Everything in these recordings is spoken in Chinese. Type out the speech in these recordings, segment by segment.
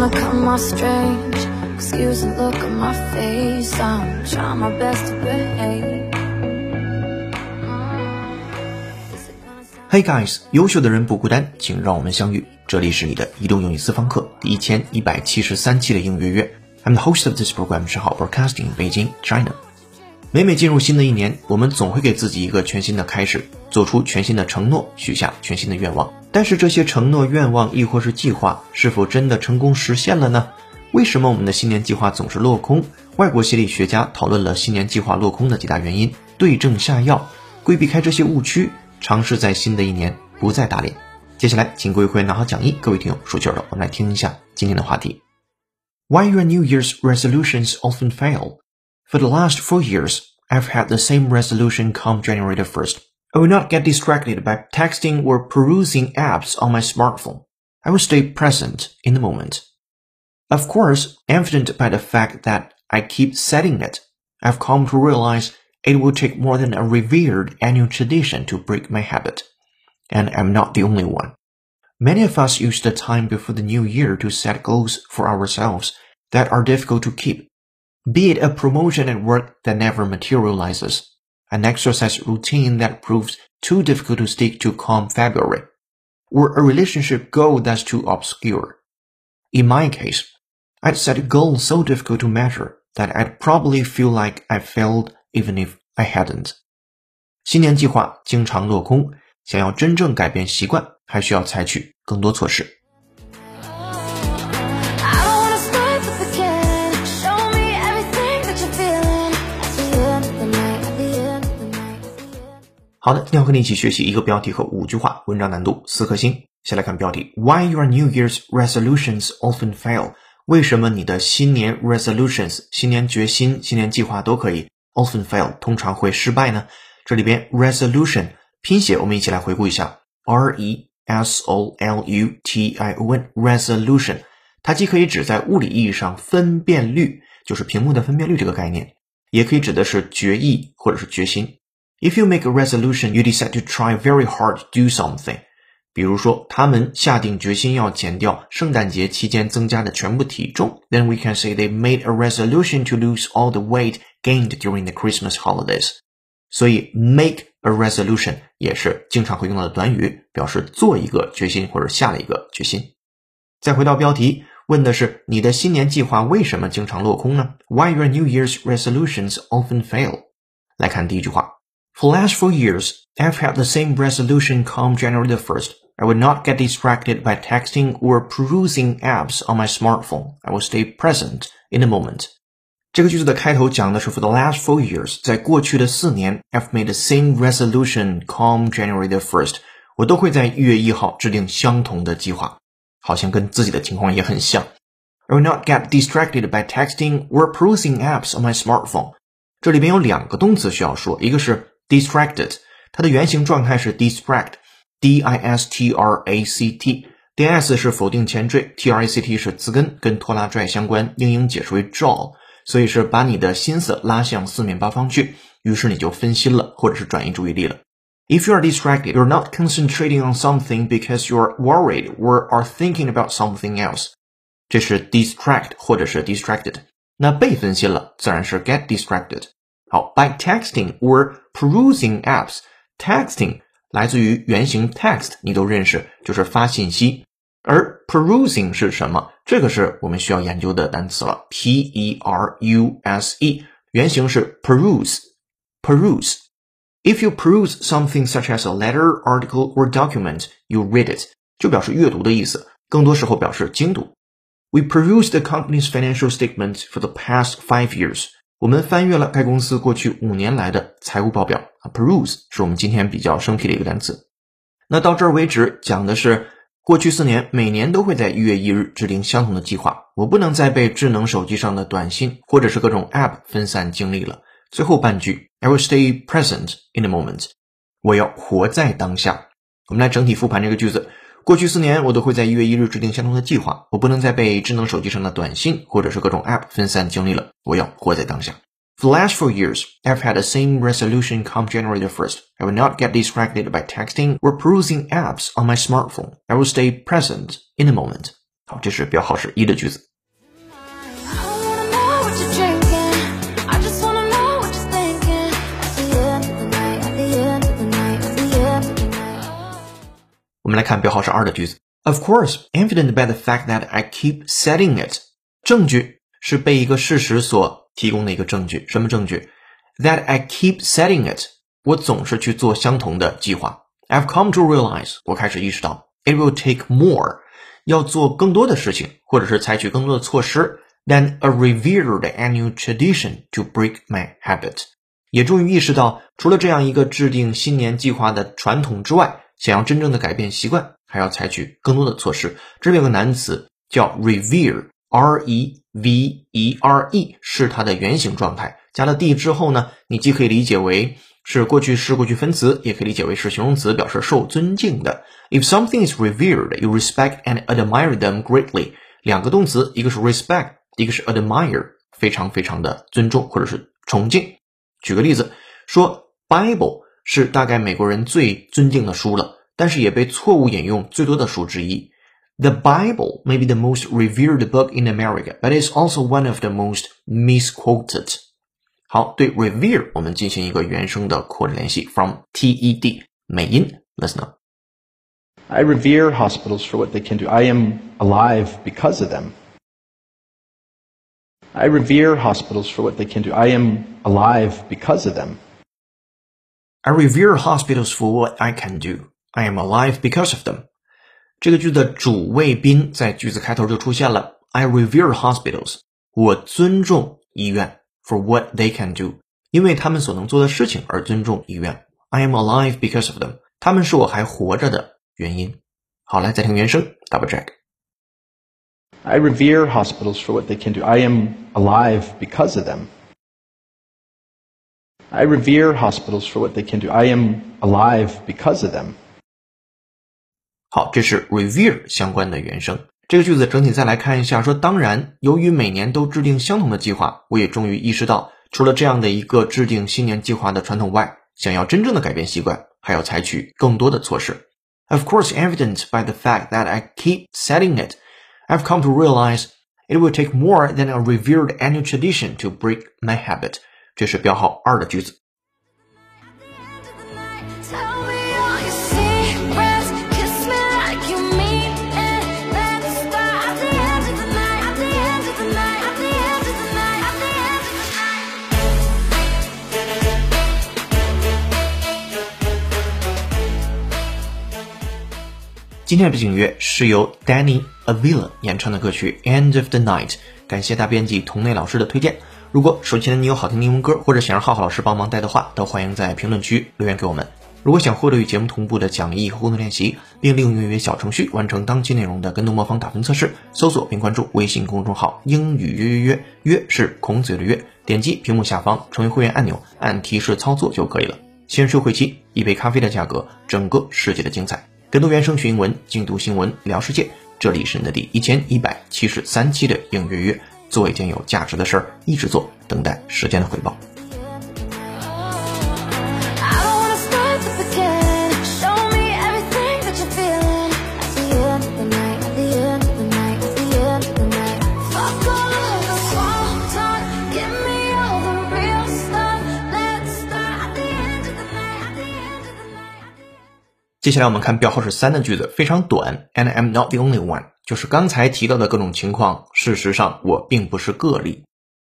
wanna come off strange. Excuse the look on my face. I'm trying my best to behave. Hey guys，优秀的人不孤单，请让我们相遇。这里是你的移动英语私房课第一千一百七十三期的英语约约。I'm the host of this program，是好 Broadcasting Beijing China。每每进入新的一年，我们总会给自己一个全新的开始，做出全新的承诺，许下全新的愿望。但是这些承诺、愿望亦或是计划，是否真的成功实现了呢？为什么我们的新年计划总是落空？外国心理学家讨论了新年计划落空的几大原因，对症下药，规避开这些误区。尝试在新的一年不再打脸。接下来，请各位会员拿好讲义，各位听友说劲儿了，我们来听一下今天的话题：Why your New Year's resolutions often fail? For the last four years, I've had the same resolution come January the first. I will not get distracted by texting or perusing apps on my smartphone. I will stay present in the moment. Of course, evident by the fact that I keep setting it, I've come to realize it will take more than a revered annual tradition to break my habit. And I'm not the only one. Many of us use the time before the new year to set goals for ourselves that are difficult to keep. Be it a promotion at work that never materializes, an exercise routine that proves too difficult to stick to come February, or a relationship goal that's too obscure. In my case, I'd set a goal so difficult to measure that I'd probably feel like I failed even if I hadn't。新年计划经常落空，想要真正改变习惯，还需要采取更多措施。 好的，今天和你一起学习一个标题和五句话，文章难度四颗星。先来看标题：Why your New Year's resolutions often fail？为什么你的新年 resolutions、新年决心、新年计划都可以 often fail 通常会失败呢？这里边 resolution 拼写，我们一起来回顾一下，r e s o l u t i o n resolution，它既可以指在物理意义上分辨率，就是屏幕的分辨率这个概念，也可以指的是决议或者是决心。If you make a resolution, you decide to try very hard to do something。比如说，他们下定决心要减掉圣诞节期间增加的全部体重，then we can say they made a resolution to lose all the weight gained during the Christmas holidays。所以，make a resolution 也是经常会用到的短语，表示做一个决心或者下了一个决心。再回到标题，问的是你的新年计划为什么经常落空呢？Why your New Year's resolutions often fail？来看第一句话。 For last four years, I've had the same resolution come January the 1st. I will not get distracted by texting or perusing apps on my smartphone. I will stay present in the moment. 这个句子的开头讲的是 For the last four years，在过去的四年，I've made the same resolution come January the first，我都会在一月一号制定相同的计划，好像跟自己的情况也很像。I will not get distracted by texting or perusing apps on my smartphone。这里边有两个动词需要说，一个是 distracted，它的原型状态是 distract，d i s t r a c t，d s 是否定前缀，t r a c t 是词根，跟拖拉拽相关，英英解释为 draw，所以是把你的心思拉向四面八方去，于是你就分心了，或者是转移注意力了。If you are distracted, you're not concentrating on something because you're worried or are thinking about something else。这是 distract 或者是 distracted。那被分心了，自然是 get distracted。 好，by texting or perusing apps，texting 来自于原型 text，你都认识，就是发信息。而 perusing 是什么？这个是我们需要研究的单词了。p e r u s e 原型是 peruse。peruse。If you peruse something such as a letter, article, or document, you read it，就表示阅读的意思，更多时候表示精读。We perused the company's financial statements for the past five years. 我们翻阅了该公司过去五年来的财务报表啊，peruse 是我们今天比较生僻的一个单词。那到这儿为止，讲的是过去四年每年都会在一月一日制定相同的计划。我不能再被智能手机上的短信或者是各种 app 分散精力了。最后半句，I will stay present in the moment。我要活在当下。我们来整体复盘这个句子。过去四年，我都会在一月一日制定相同的计划。我不能再被智能手机上的短信或者是各种 App 分散精力了。我要活在当下。For the last four years, I've had the same resolution come January the 1st. I will not get distracted by texting or perusing apps on my smartphone. I will stay present in the moment. 好，这是标号是一的句子。 我们来看标号是二的句子。Of course, evident by the fact that I keep setting it。证据是被一个事实所提供的一个证据。什么证据？That I keep setting it。我总是去做相同的计划。I've come to realize，我开始意识到，it will take more，要做更多的事情，或者是采取更多的措施，than a revered annual tradition to break my habit。也终于意识到，除了这样一个制定新年计划的传统之外，想要真正的改变习惯，还要采取更多的措施。这边有个难词叫 revere，r e v e r e，是它的原形状态。加了 d 之后呢，你既可以理解为是过去式过去分词，也可以理解为是形容词，表示受尊敬的。If something is revered, you respect and admire them greatly。两个动词，一个是 respect，一个是 admire，非常非常的尊重或者是崇敬。举个例子，说 Bible。是大概美国人最尊敬的书了，但是也被错误引用最多的书之一。The Bible may be the most revered book in America, but it's also one of the most misquoted. 好，对 revere 我们进行一个原声的扩展联系，from TED 美音，listen I revere hospitals for what they can do. I am alive because of them. I revere hospitals for what they can do. I am alive because of them. I revere hospitals for what I can do. I am alive because of them. 这个句的主谓宾在句子开头就出现了。I revere hospitals. 我尊重医院 for what they can do，因为他们所能做的事情而尊重医院。I am alive because of them. 他们是我还活着的原因。好，来再听原声，double check。I revere hospitals for what they can do. I am alive because of them. I revere hospitals for what they can do. I am alive because of them. 好，这是 revere 相关的原声。这个句子整体再来看一下，说当然，由于每年都制定相同的计划，我也终于意识到，除了这样的一个制定新年计划的传统外，想要真正的改变习惯，还要采取更多的措施。Of course, evident by the fact that I keep setting it, I've come to realize it will take more than a revered annual tradition to break my habit. 这是标号二的句子。今天的背景音乐是由 Danny Avila 演唱的歌曲《End of the Night》，感谢大编辑童内老师的推荐。如果手机的你有好听英文歌，或者想让浩浩老师帮忙带的话，都欢迎在评论区留言给我们。如果想获得与节目同步的讲义和互动练习，并利用约约小程序完成当期内容的跟读模仿打分测试，搜索并关注微信公众号“英语约约约”，约是孔子的约，点击屏幕下方成为会员按钮，按提示操作就可以了。先收会期，一杯咖啡的价格，整个世界的精彩。跟读原声学英文，精读新闻聊世界。这里是你的第一千一百七十三期的英约约。做一件有价值的事儿，一直做，等待时间的回报。接下来我们看标号是三的句子，非常短，and I'm not the only one，就是刚才提到的各种情况，事实上我并不是个例。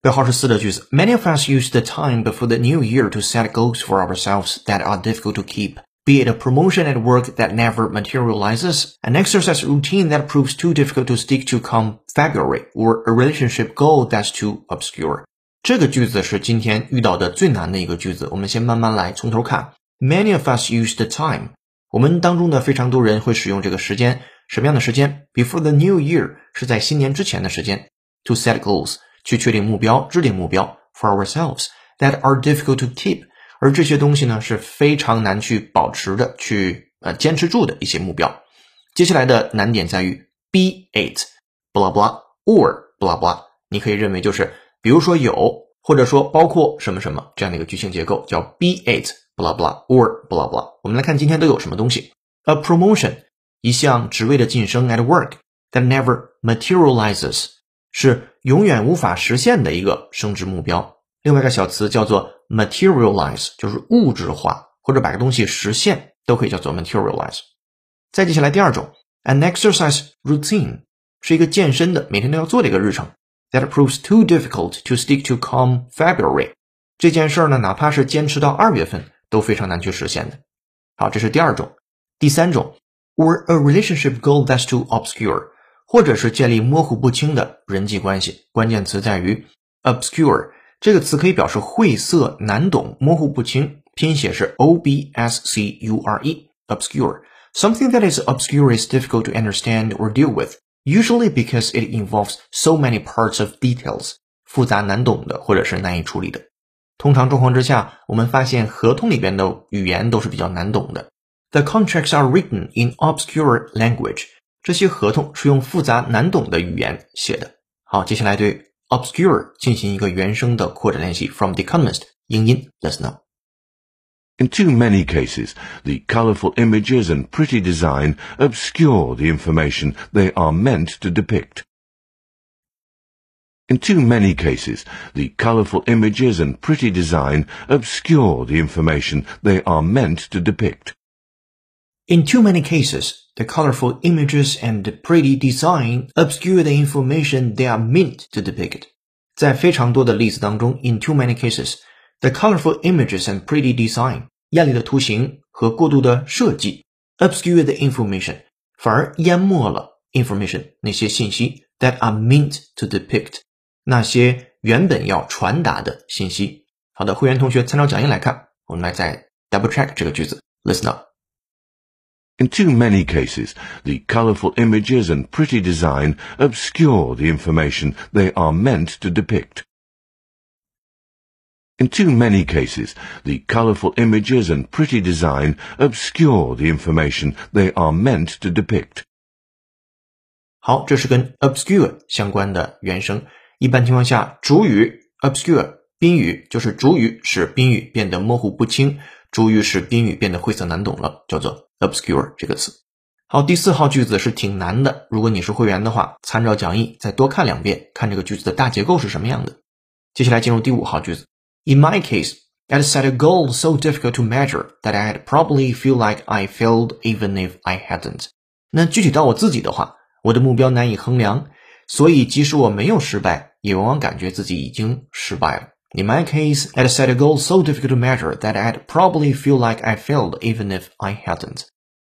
标号是四的句子，Many of us use the time before the new year to set goals for ourselves that are difficult to keep. Be it a promotion at work that never materializes, an exercise routine that proves too difficult to stick to come February, or a relationship goal that's too obscure. 这个句子是今天遇到的最难的一个句子，我们先慢慢来，从头看。Many of us use the time 我们当中的非常多人会使用这个时间， 什么样的时间？Before the new year 是在新年之前的时间。To set goals 去确定目标，制定目标。For ourselves that are difficult to keep，而这些东西呢是非常难去保持的，去呃坚持住的一些目标。接下来的难点在于 be it，blah blah or blah blah，你可以认为就是比如说有，或者说包括什么什么这样的一个句型结构，叫 be it。blah blah or blah blah。我们来看今天都有什么东西。A promotion，一项职位的晋升。At work，that never materializes，是永远无法实现的一个升职目标。另外一个小词叫做 materialize，就是物质化或者把个东西实现，都可以叫做 materialize。再接下来第二种，an exercise routine 是一个健身的每天都要做的一个日程。That proves too difficult to stick to come February。这件事儿呢，哪怕是坚持到二月份，都非常难去实现的。好，这是第二种。第三种 ，or a relationship goal that's too obscure，或者是建立模糊不清的人际关系。关键词在于 obscure 这个词可以表示晦涩难懂、模糊不清。拼写是 o b s c u r e，obscure。Something that is obscure is difficult to understand or deal with, usually because it involves so many parts of details. 复杂难懂的，或者是难以处理的。通常状况之下，我们发现合同里边的语言都是比较难懂的。 The contracts are written in obscure language. 这些合同是用复杂难懂的语言写的。好，接下来对 obscure 进行一个原声的扩展练习。From The Economist，英音，Let's know。In too many cases, the colourful images and pretty design obscure the information they are meant to depict. In too many cases, the colourful images and pretty design obscure the information they are meant to depict. In too many cases, the colorful images and the pretty design obscure the information they are meant to depict. 在非常多的例子当中，in too many cases, The colorful images and pretty design，艳丽的图形和过度的设计，obscure the information，反而淹没了 information 那些信息 that are meant to depict，那些原本要传达的信息。好的，会员同学参照讲义来看，我们来再 double check 这个句子，listen up。 In too many cases, the colorful images and pretty design obscure the information they are meant to depict. In too many cases, the colorful images and pretty design obscure the information they are meant to depict. 好，这是跟 obscure 相关的原声。一般情况下，主语 obscure 宾语就是主语使宾语变得模糊不清，主语使宾语变得晦涩难懂了，叫做 obscure 这个词。好，第四号句子是挺难的，如果你是会员的话，参照讲义再多看两遍，看这个句子的大结构是什么样的。接下来进入第五号句子。In my case, I'd set a goal so difficult to measure that I'd probably feel like I failed even if I hadn't. 那具体到我自己的话，我的目标难以衡量，所以即使我没有失败，也往往感觉自己已经失败了。In my case, I'd set a goal so difficult to measure that I'd probably feel like I failed even if I hadn't.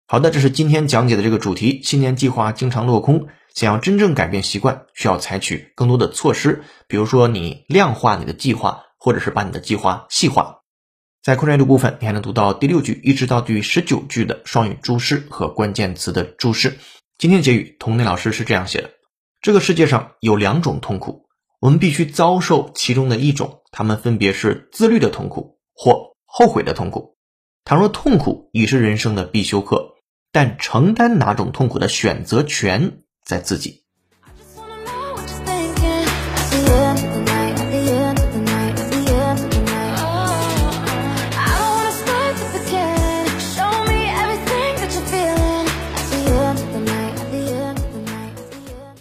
好的，这是今天讲解的这个主题。新年计划经常落空，想要真正改变习惯，需要采取更多的措施，比如说你量化你的计划。或者是把你的计划细化，在扩展阅读部分，你还能读到第六句一直到第十九句的双语注释和关键词的注释。今天结语，童内老师是这样写的：这个世界上有两种痛苦，我们必须遭受其中的一种，他们分别是自律的痛苦或后悔的痛苦。倘若痛苦已是人生的必修课，但承担哪种痛苦的选择权在自己。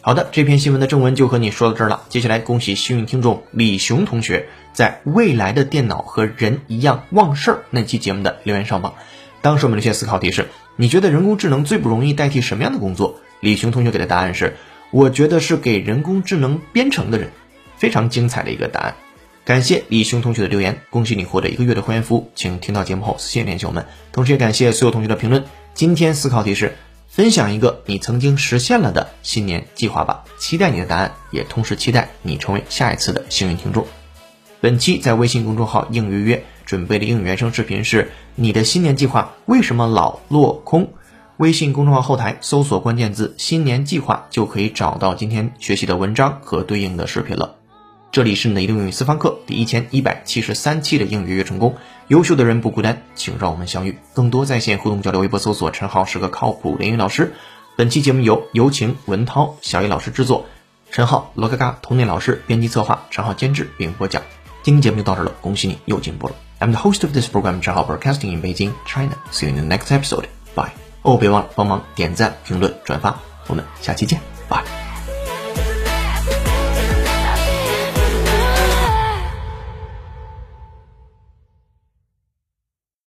好的，这篇新闻的正文就和你说到这儿了。接下来，恭喜幸运听众李雄同学在《未来的电脑和人一样忘事儿》那期节目的留言上榜。当时我们留下思考提示：你觉得人工智能最不容易代替什么样的工作？李雄同学给的答案是：我觉得是给人工智能编程的人。非常精彩的一个答案。感谢李雄同学的留言，恭喜你获得一个月的会员服务，请听到节目后私信联系我们。同时也感谢所有同学的评论。今天思考提示。分享一个你曾经实现了的新年计划吧，期待你的答案，也同时期待你成为下一次的幸运听众。本期在微信公众号应约约准备的英语原声视频是你的新年计划为什么老落空？微信公众号后台搜索关键字“新年计划”就可以找到今天学习的文章和对应的视频了。这里是雷动英语私房课第一千一百七十三期的英语约成功，优秀的人不孤单，请让我们相遇。更多在线互动交流，微博搜索陈浩是个靠谱的英语老师。本期节目由有请文涛、小叶老师制作，陈浩、罗嘎嘎、童年老师编辑策划，陈浩监制并播讲。今天节目就到这了，恭喜你又进步了。I'm the host of this program, 陈浩 Broadcasting in Beijing, China. See you in the next episode. Bye. 哦，别忘了帮忙点赞、评论、转发，我们下期见。Bye.